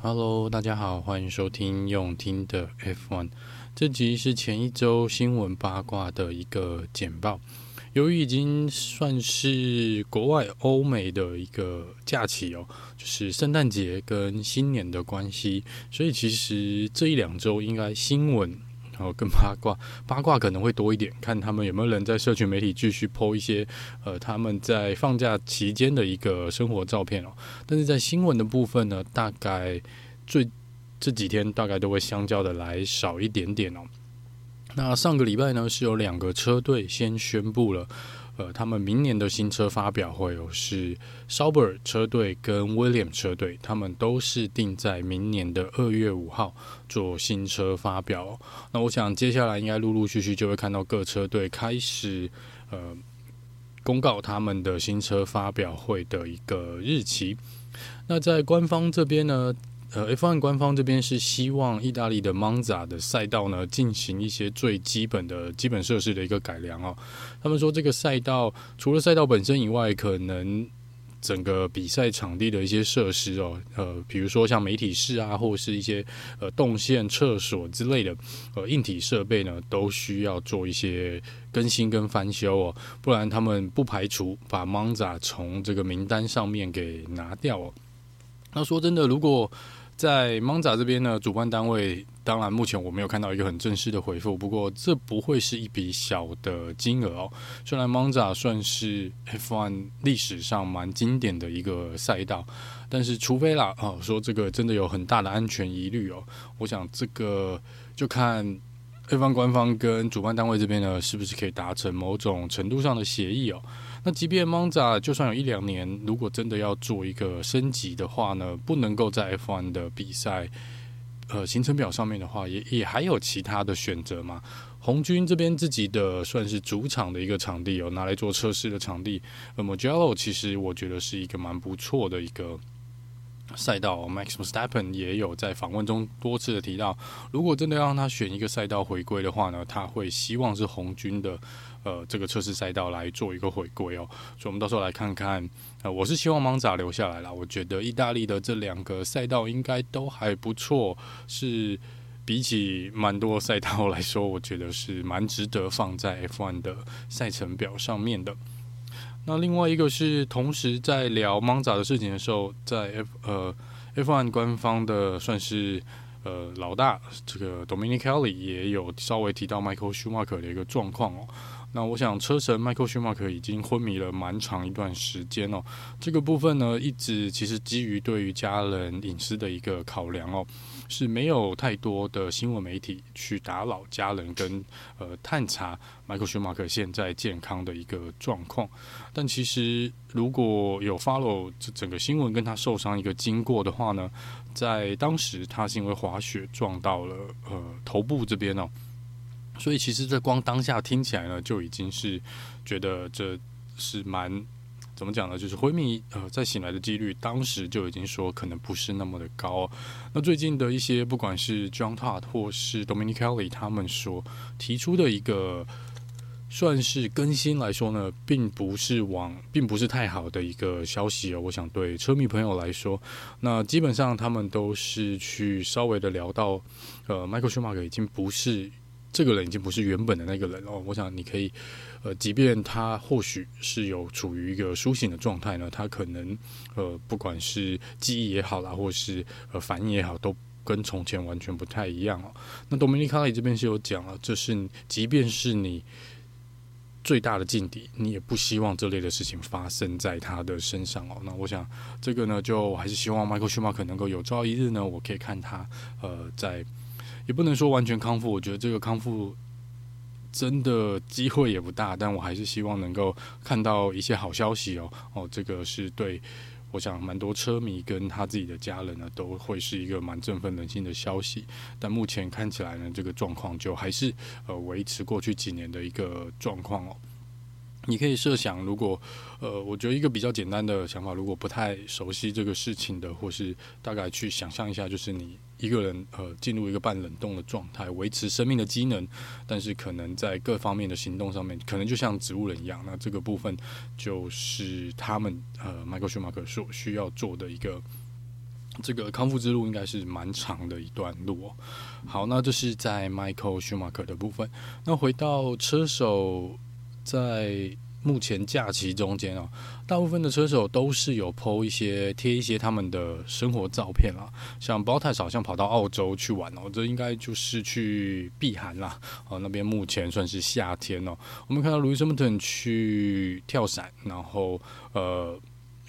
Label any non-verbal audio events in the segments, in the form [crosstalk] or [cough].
Hello，大家好，欢迎收听用听的 F1。这集是前一周新闻八卦的一个简报。由于已经算是国外欧美的一个假期哦，就是圣诞节跟新年的关系，所以其实这一两周应该新闻然后跟八卦，八卦可能会多一点，看他们有没有人在社群媒体继续 po 一些呃他们在放假期间的一个生活照片哦。但是在新闻的部分呢，大概最这几天大概都会相较的来少一点点哦。那上个礼拜呢，是有两个车队先宣布了，呃，他们明年的新车发表会哦，是 Sauber 车队跟 William 车队，他们都是定在明年的二月五号做新车发表。那我想接下来应该陆陆续续就会看到各车队开始呃公告他们的新车发表会的一个日期。那在官方这边呢，呃，F1 官方这边是希望意大利的 Monza 的赛道呢，进行一些最基本的基本设施的一个改良哦。他们说这个赛道除了赛道本身以外，可能整个比赛场地的一些设施哦，呃，比如说像媒体室啊，或者是一些呃动线厕所之类的呃硬体设备呢，都需要做一些更新跟翻修哦，不然他们不排除把 Monza 从这个名单上面给拿掉哦。那说真的，如果在 Monza 这边呢，主办单位当然目前我没有看到一个很正式的回复，不过这不会是一笔小的金额哦。虽然 Monza 算是 F1 历史上蛮经典的一个赛道，但是除非啦哦，说这个真的有很大的安全疑虑哦，我想这个就看 F1 官方跟主办单位这边呢，是不是可以达成某种程度上的协议哦。那即便 Monza 就算有一两年，如果真的要做一个升级的话呢，不能够在 F1 的比赛呃行程表上面的话，也也还有其他的选择嘛。红军这边自己的算是主场的一个场地，有拿来做测试的场地。那么 Mugello 其实我觉得是一个蛮不错的一个赛道。Max Verstappen 也有在访问中多次的提到，如果真的要让他选一个赛道回归的话呢，他会希望是红军的。呃，这个测试赛道来做一个回归哦，所以我们到时候来看看。呃，我是希望芒扎留下来啦。我觉得意大利的这两个赛道应该都还不错，是比起蛮多赛道来说，我觉得是蛮值得放在 F1 的赛程表上面的。那另外一个是，同时在聊芒扎的事情的时候，在 F 呃 F1 官方的算是呃老大这个 dominically 也有稍微提到 Michael Schumacher 的一个状况哦。那我想，车神迈克尔舒马克已经昏迷了蛮长一段时间哦。这个部分呢，一直其实基于对于家人隐私的一个考量哦，是没有太多的新闻媒体去打扰家人跟呃探查迈克尔舒马克现在健康的一个状况。但其实如果有 follow 这整个新闻跟他受伤一个经过的话呢，在当时他是因为滑雪撞到了呃头部这边哦。所以其实这光当下听起来呢，就已经是觉得这是蛮怎么讲呢？就是昏迷呃，在醒来的几率，当时就已经说可能不是那么的高。那最近的一些不管是 John Todd 或是 Dominic Kelly 他们说提出的一个算是更新来说呢，并不是往，并不是太好的一个消息哦。我想对车迷朋友来说，那基本上他们都是去稍微的聊到，呃，Michael Schumacher 已经不是。这个人已经不是原本的那个人哦。我想你可以，呃，即便他或许是有处于一个苏醒的状态呢，他可能呃，不管是记忆也好啦，或是呃反应也好，都跟从前完全不太一样哦。那多米尼卡里这边是有讲了，这是即便是你最大的劲敌，你也不希望这类的事情发生在他的身上哦。那我想这个呢，就还是希望迈克舒马可能够有朝一日呢，我可以看他呃在。也不能说完全康复。我觉得这个康复真的机会也不大，但我还是希望能够看到一些好消息哦。哦，这个是对。我想，蛮多车迷跟他自己的家人呢，都会是一个蛮振奋人心的消息。但目前看起来呢，这个状况就还是呃维持过去几年的一个状况哦。你可以设想，如果呃，我觉得一个比较简单的想法，如果不太熟悉这个事情的，或是大概去想象一下，就是你。一个人呃进入一个半冷冻的状态，维持生命的机能，但是可能在各方面的行动上面，可能就像植物人一样。那这个部分就是他们呃迈克尔舒马克所需要做的一个这个康复之路，应该是蛮长的一段路哦。好，那这是在迈克尔舒马克的部分。那回到车手在。目前假期中间啊，大部分的车手都是有 po 一些贴一些他们的生活照片啦。像 b o t a s 好像跑到澳洲去玩哦，这应该就是去避寒啦。哦，那边目前算是夏天哦。我们看到 Louis Hamilton 去跳伞，然后呃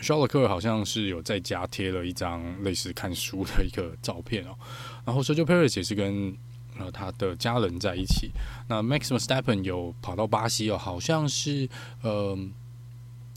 Sherlock 和好像是有在家贴了一张类似看书的一个照片哦。然后 Sergio Perez 也是跟。呃，他的家人在一起。那 Max Verstappen 有跑到巴西哦，好像是呃，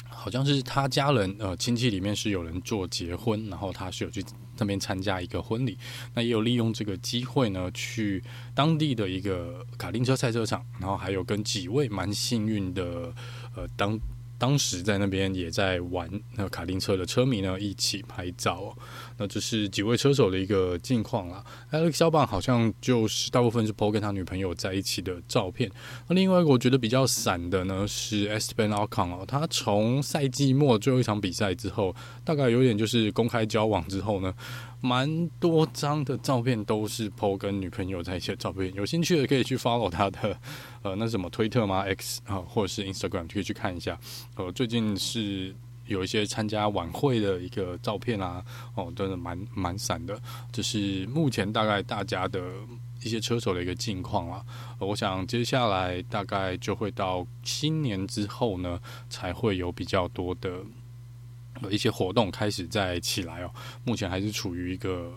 好像是他家人呃亲戚里面是有人做结婚，然后他是有去那边参加一个婚礼。那也有利用这个机会呢，去当地的一个卡丁车赛车场，然后还有跟几位蛮幸运的呃当。当时在那边也在玩那卡丁车的车迷呢，一起拍照哦。那这是几位车手的一个近况啦。Alex Albon 好像就是大部分是 po 跟他女朋友在一起的照片。那另外一个我觉得比较散的呢是 Esteban Ocon 哦，他从赛季末最后一场比赛之后，大概有点就是公开交往之后呢。蛮多张的照片都是 po 跟女朋友在一起的照片，有兴趣的可以去 follow 他的，呃，那什么推特吗？X 啊，或者是 Instagram 可以去看一下。呃，最近是有一些参加晚会的一个照片啊，哦，真的蛮蛮闪的。这是目前大概大家的一些车手的一个近况啦。我想接下来大概就会到新年之后呢，才会有比较多的。一些活动开始在起来哦，目前还是处于一个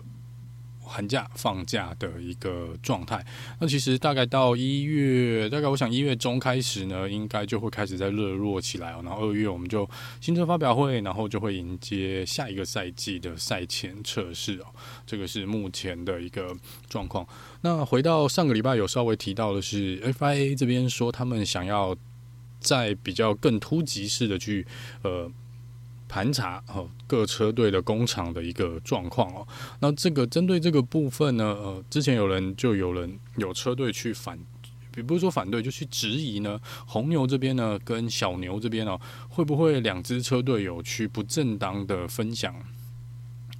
寒假放假的一个状态。那其实大概到一月，大概我想一月中开始呢，应该就会开始在热络起来哦。然后二月我们就新车发表会，然后就会迎接下一个赛季的赛前测试哦。这个是目前的一个状况。那回到上个礼拜有稍微提到的是，FIA 这边说他们想要在比较更突击式的去呃。盘查哦，各车队的工厂的一个状况哦。那这个针对这个部分呢，呃，之前有人就有人有车队去反，比不是说反对，就去质疑呢。红牛这边呢，跟小牛这边呢，会不会两支车队有去不正当的分享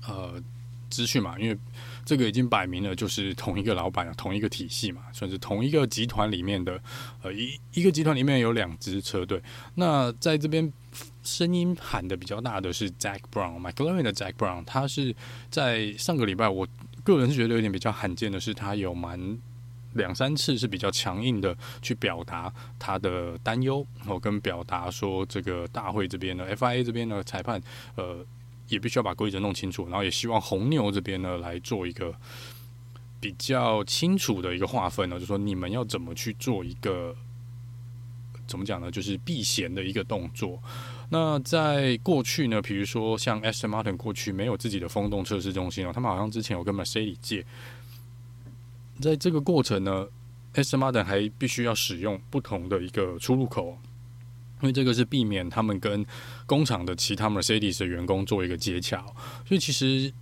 呃资讯嘛？因为这个已经摆明了就是同一个老板，同一个体系嘛，算是同一个集团里面的呃一一个集团里面有两支车队。那在这边。声音喊得比较大的是 Jack Brown，McLaren 的 Jack Brown，他是在上个礼拜，我个人是觉得有点比较罕见的是，他有蛮两三次是比较强硬的去表达他的担忧，然后，跟表达说这个大会这边的 FIA 这边的裁判，呃，也必须要把规则弄清楚，然后也希望红牛这边呢来做一个比较清楚的一个划分呢，就是说你们要怎么去做一个怎么讲呢，就是避嫌的一个动作。那在过去呢，比如说像 Aston Martin 过去没有自己的风洞测试中心哦，他们好像之前有跟 Mercedes 借，在这个过程呢，Aston Martin 还必须要使用不同的一个出入口，因为这个是避免他们跟工厂的其他 Mercedes 的员工做一个接洽，所以其实。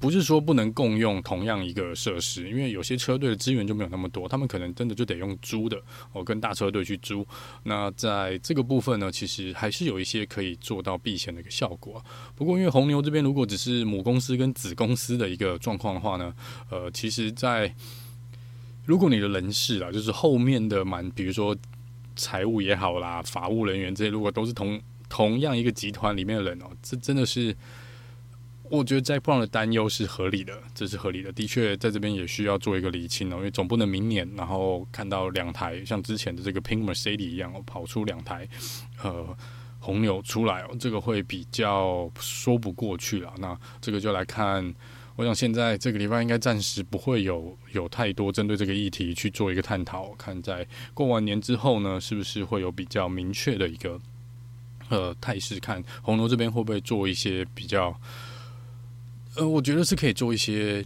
不是说不能共用同样一个设施，因为有些车队的资源就没有那么多，他们可能真的就得用租的，哦，跟大车队去租。那在这个部分呢，其实还是有一些可以做到避险的一个效果。不过，因为红牛这边如果只是母公司跟子公司的一个状况的话呢，呃，其实，在如果你的人事啊，就是后面的蛮，比如说财务也好啦，法务人员这些，如果都是同同样一个集团里面的人哦，这真的是。我觉得在方的担忧是合理的，这是合理的。的确，在这边也需要做一个理清哦，因为总不能明年然后看到两台像之前的这个 Pink Mercedes 一样哦，跑出两台呃红牛出来哦，这个会比较说不过去了。那这个就来看我想现在这个礼拜应该暂时不会有有太多针对这个议题去做一个探讨。看在过完年之后呢，是不是会有比较明确的一个呃态势？看红楼这边会不会做一些比较？呃，我觉得是可以做一些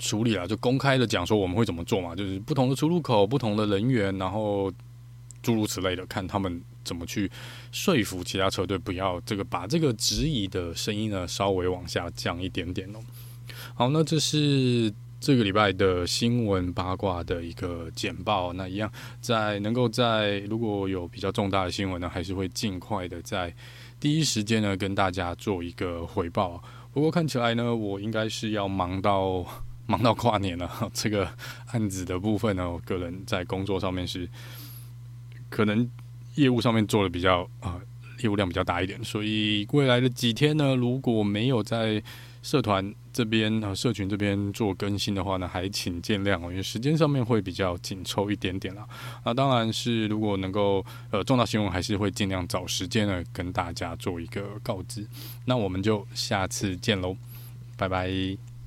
处理啊，就公开的讲说我们会怎么做嘛，就是不同的出入口、不同的人员，然后诸如此类的，看他们怎么去说服其他车队不要这个把这个质疑的声音呢稍微往下降一点点哦。好，那这是这个礼拜的新闻八卦的一个简报。那一样，在能够在如果有比较重大的新闻呢，还是会尽快的在第一时间呢跟大家做一个回报。不过看起来呢，我应该是要忙到 [laughs] 忙到跨年了。[laughs] 这个案子的部分呢，我个人在工作上面是可能业务上面做的比较啊、业务量比较大一点，所以未来的几天呢，如果没有在社团这边啊，社群这边做更新的话呢，还请见谅哦，因为时间上面会比较紧凑一点点啦。那当然是如果能够呃重大新闻，还是会尽量找时间呢跟大家做一个告知。那我们就下次见喽，拜拜。